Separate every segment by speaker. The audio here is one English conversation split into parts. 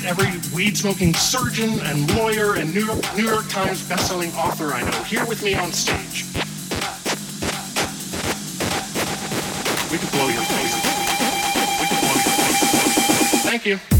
Speaker 1: get every weed smoking surgeon and lawyer and New York, New York Times bestselling author I know here with me on stage, we could blow your face. We could blow your face. Thank you.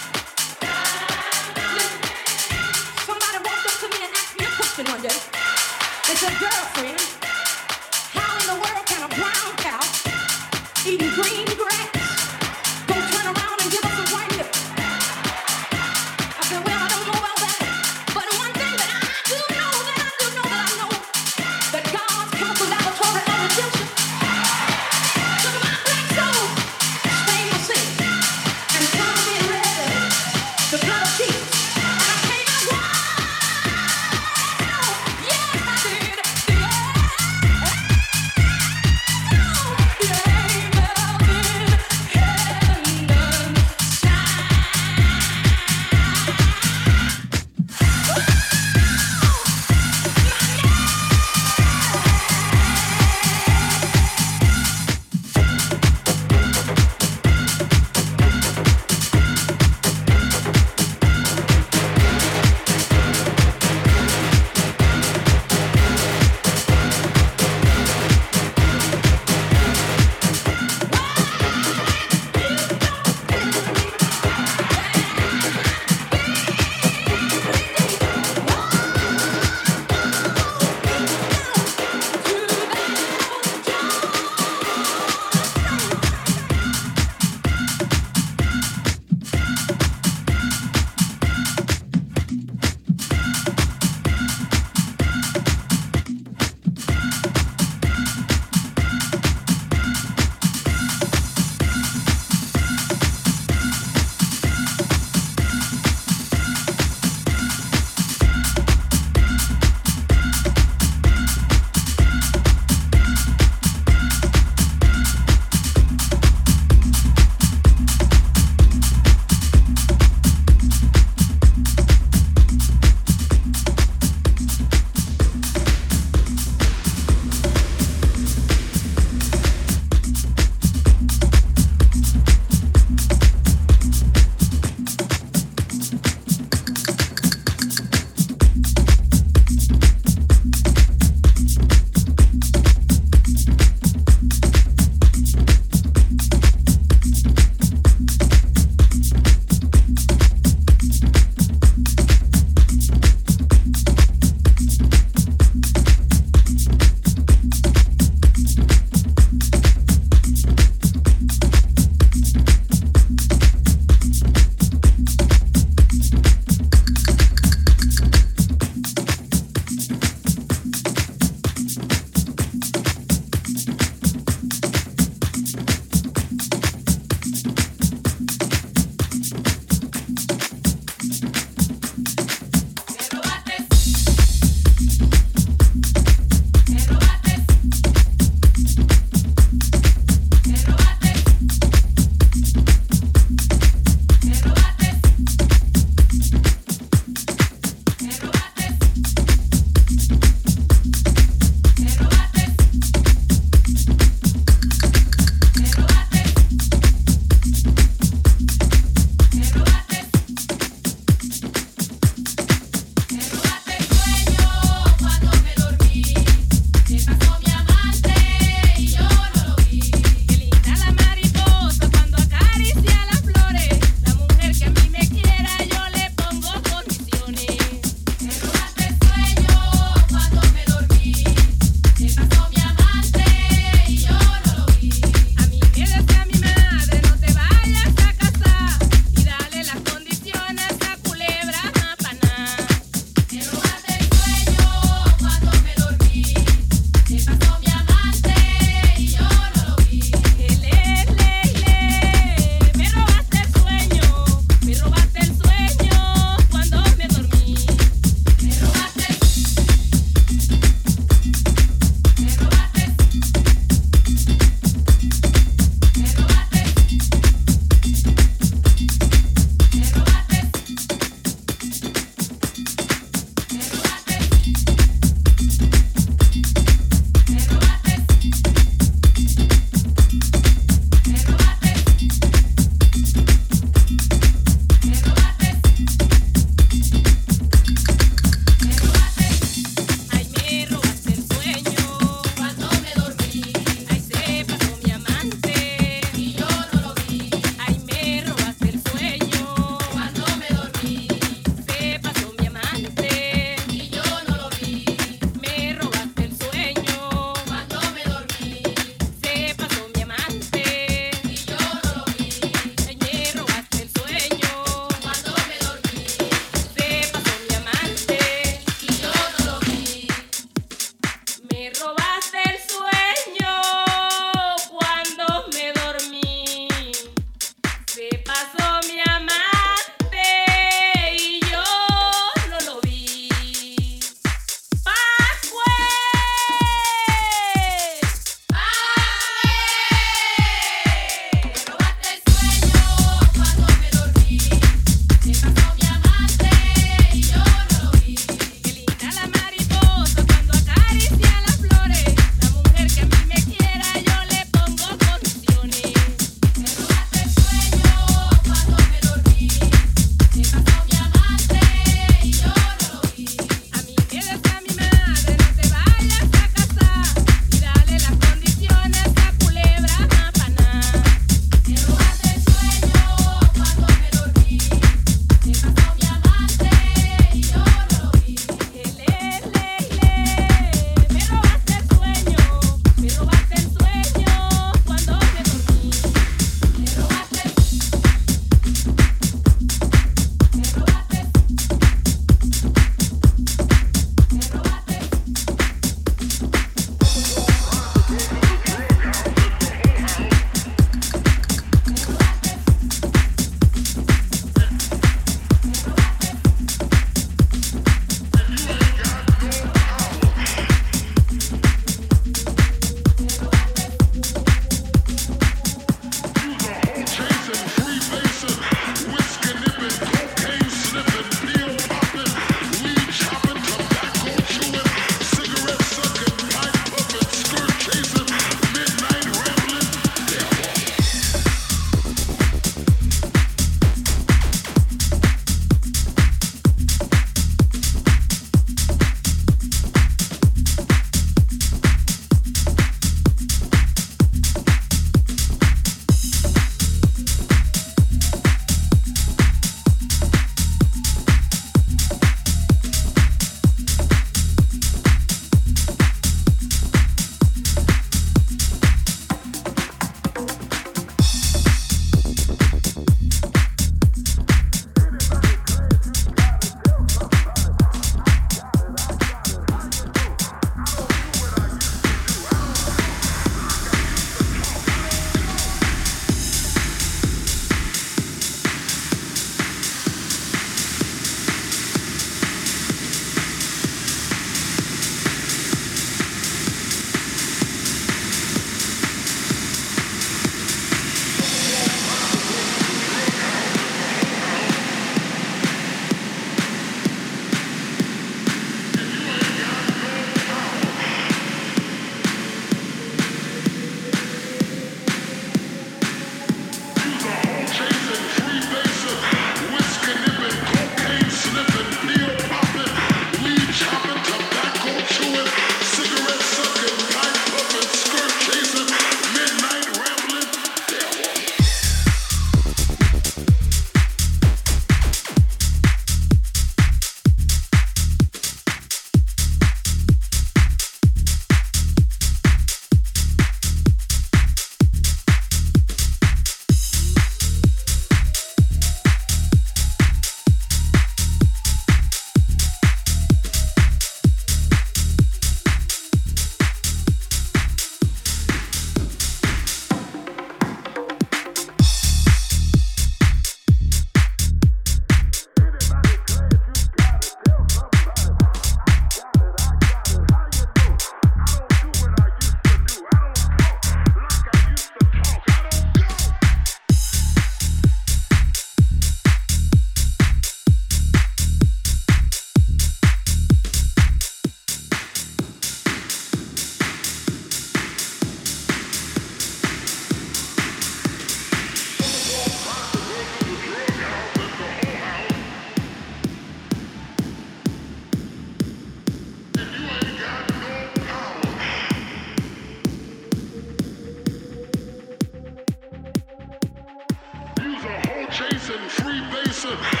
Speaker 2: Listen.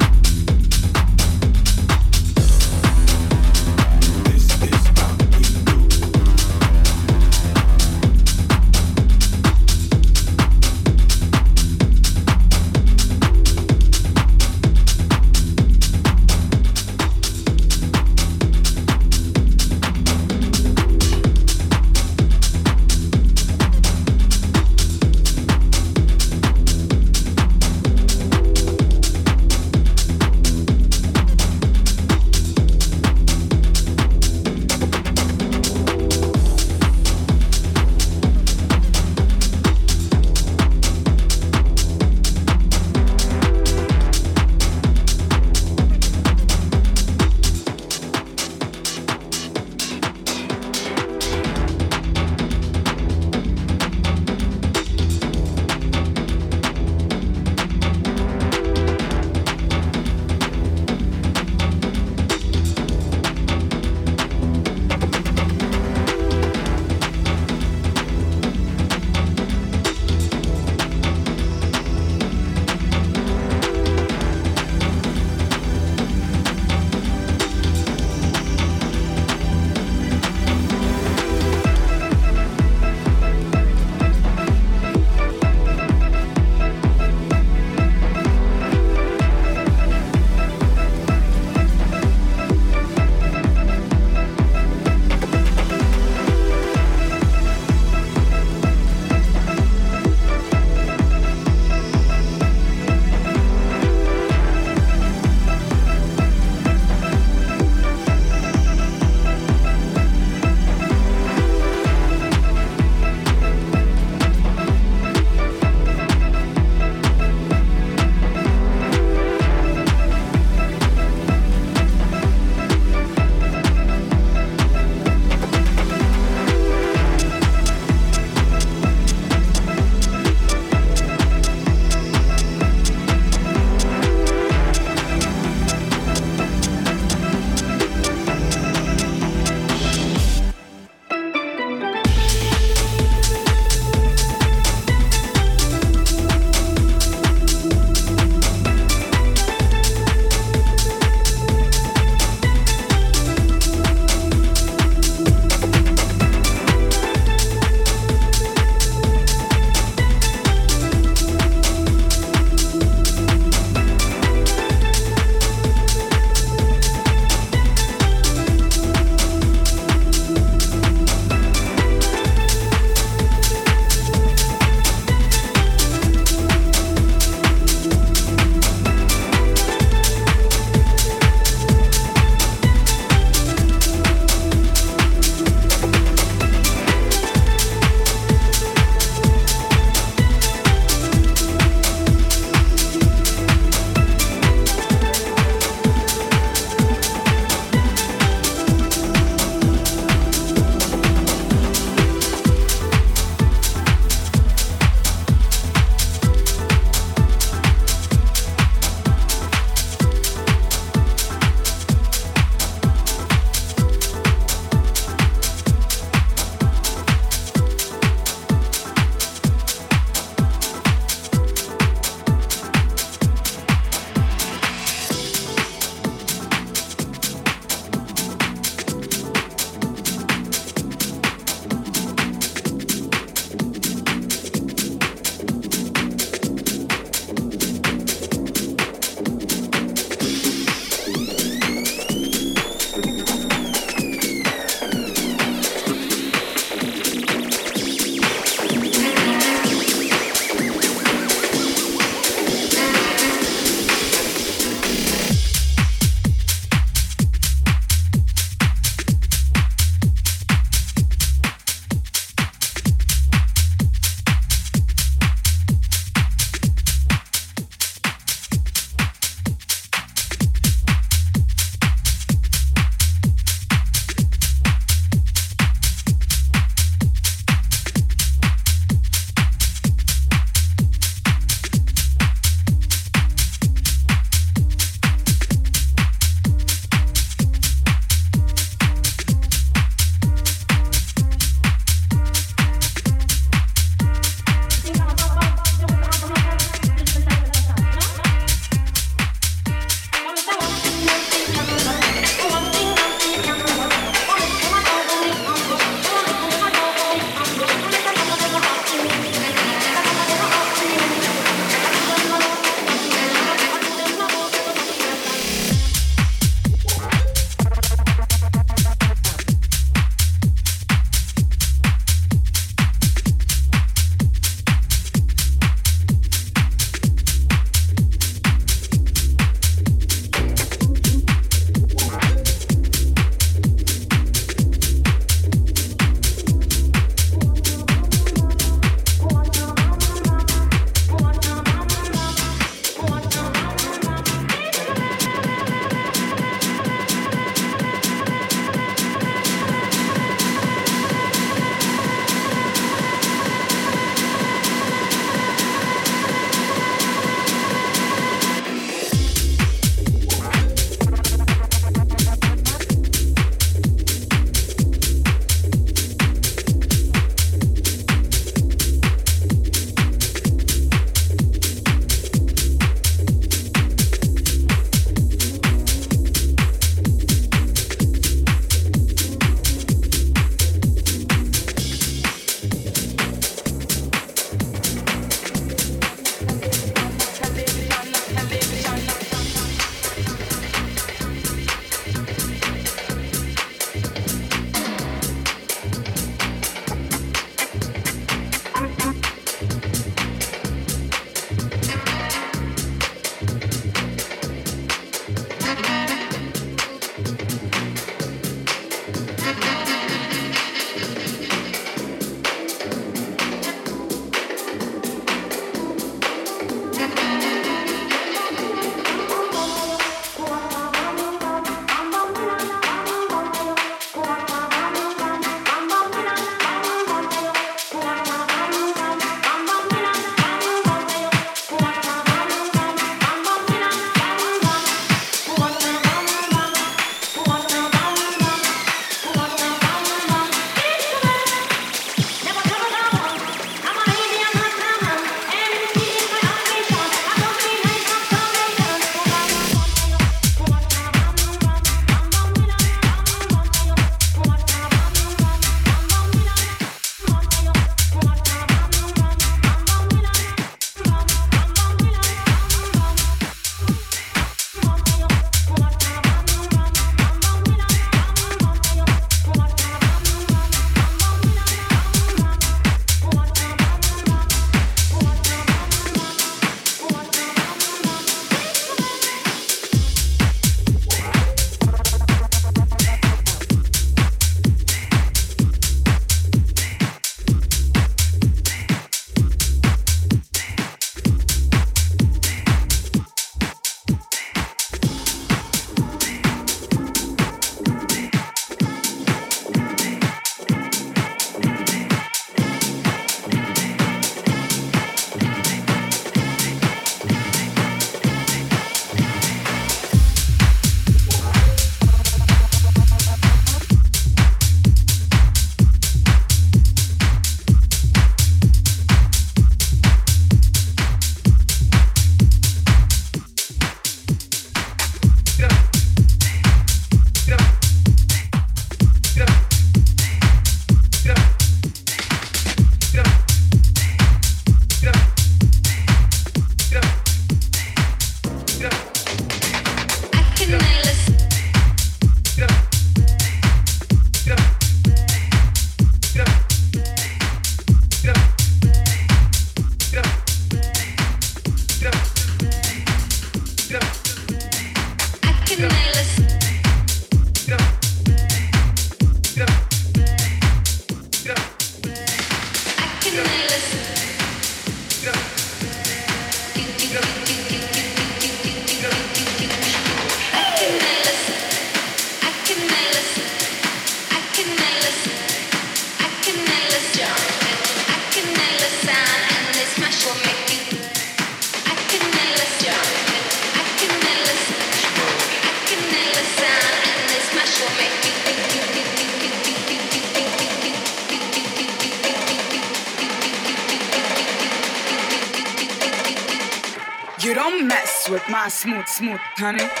Speaker 3: Smooth, honey.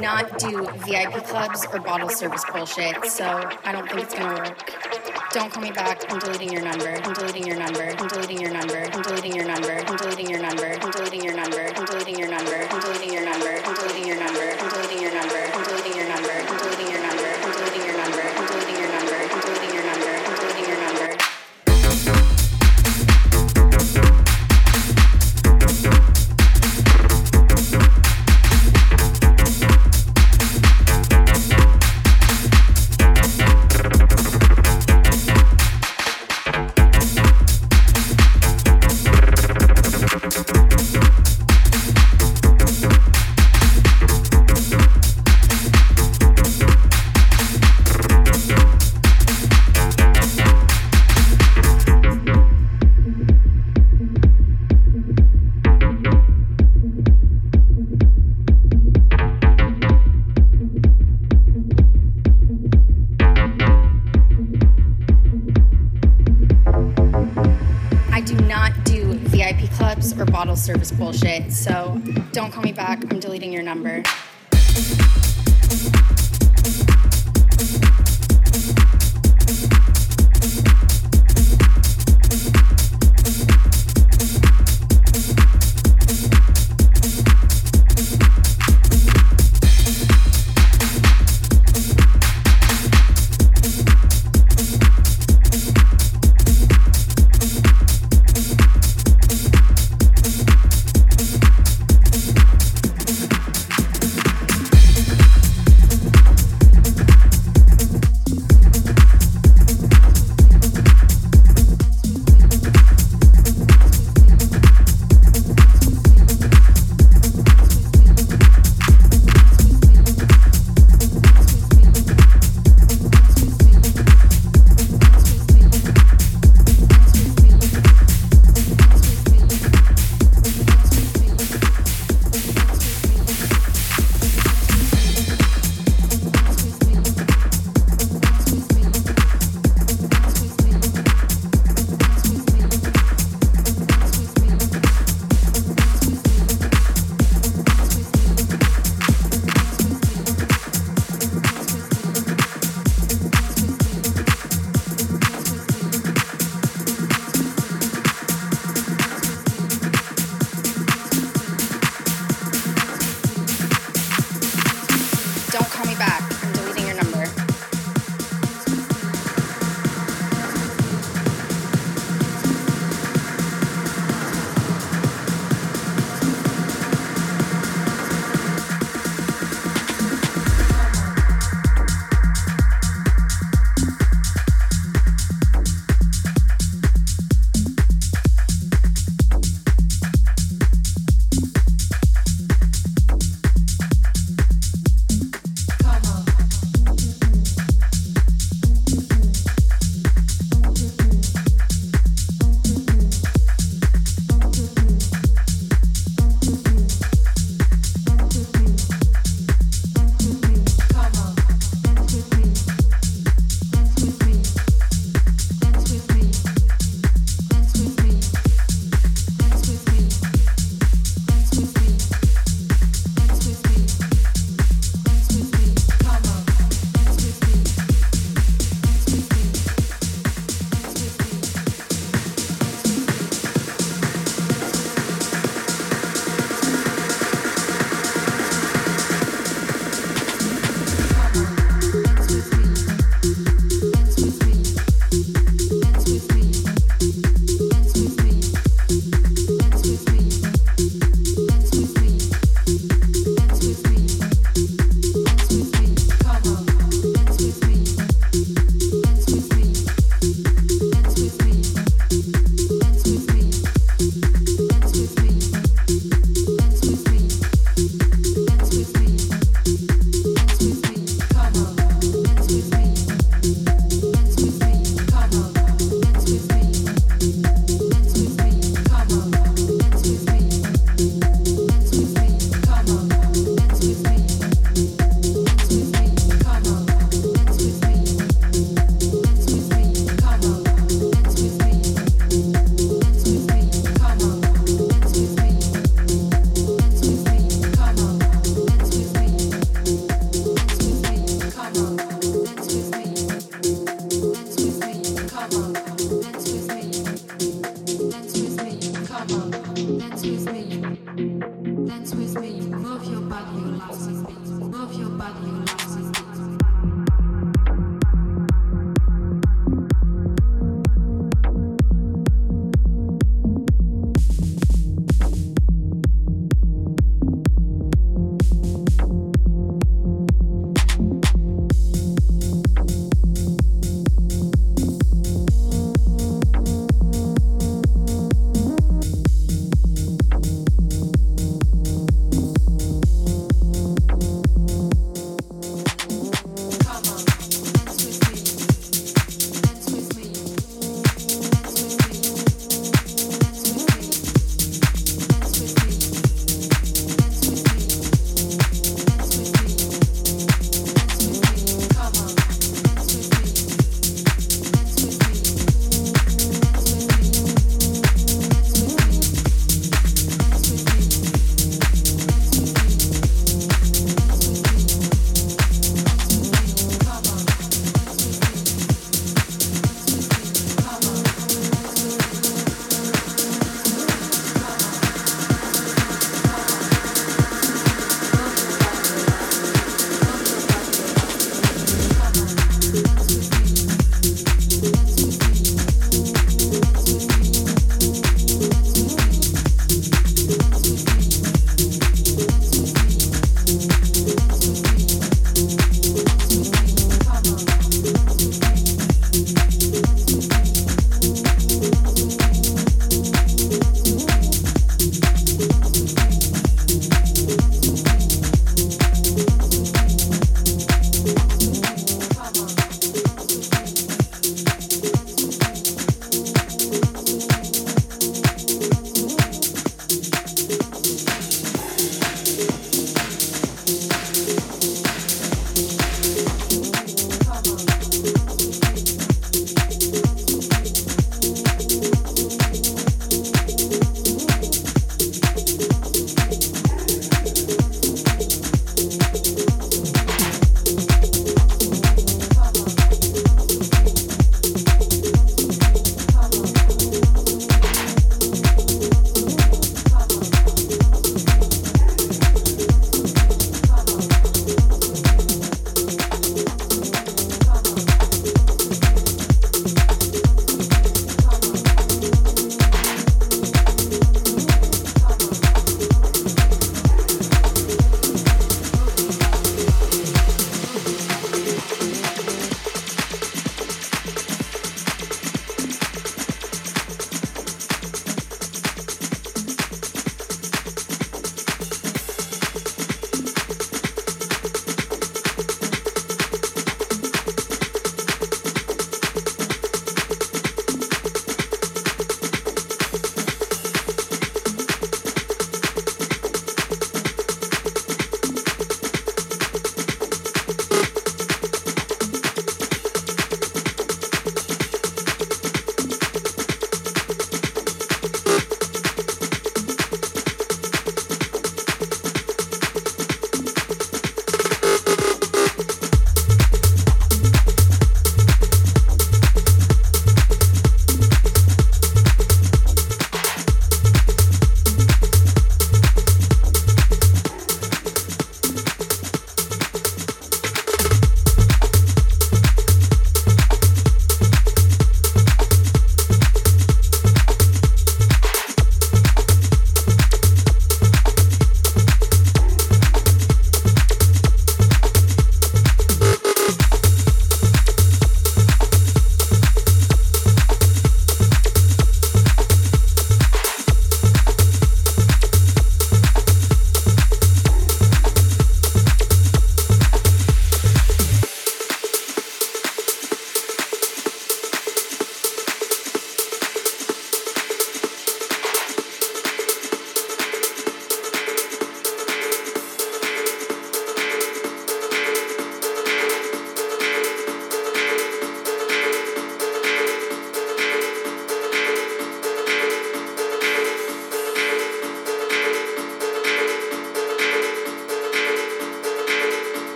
Speaker 4: not do VIP clubs or bottle service bullshit, so I don't think it's gonna work. Don't call me back. I'm deleting your number. I'm deleting your number. I'm deleting your number. I'm deleting your number. I'm deleting your number. I'm deleting your number. I'm deleting your number.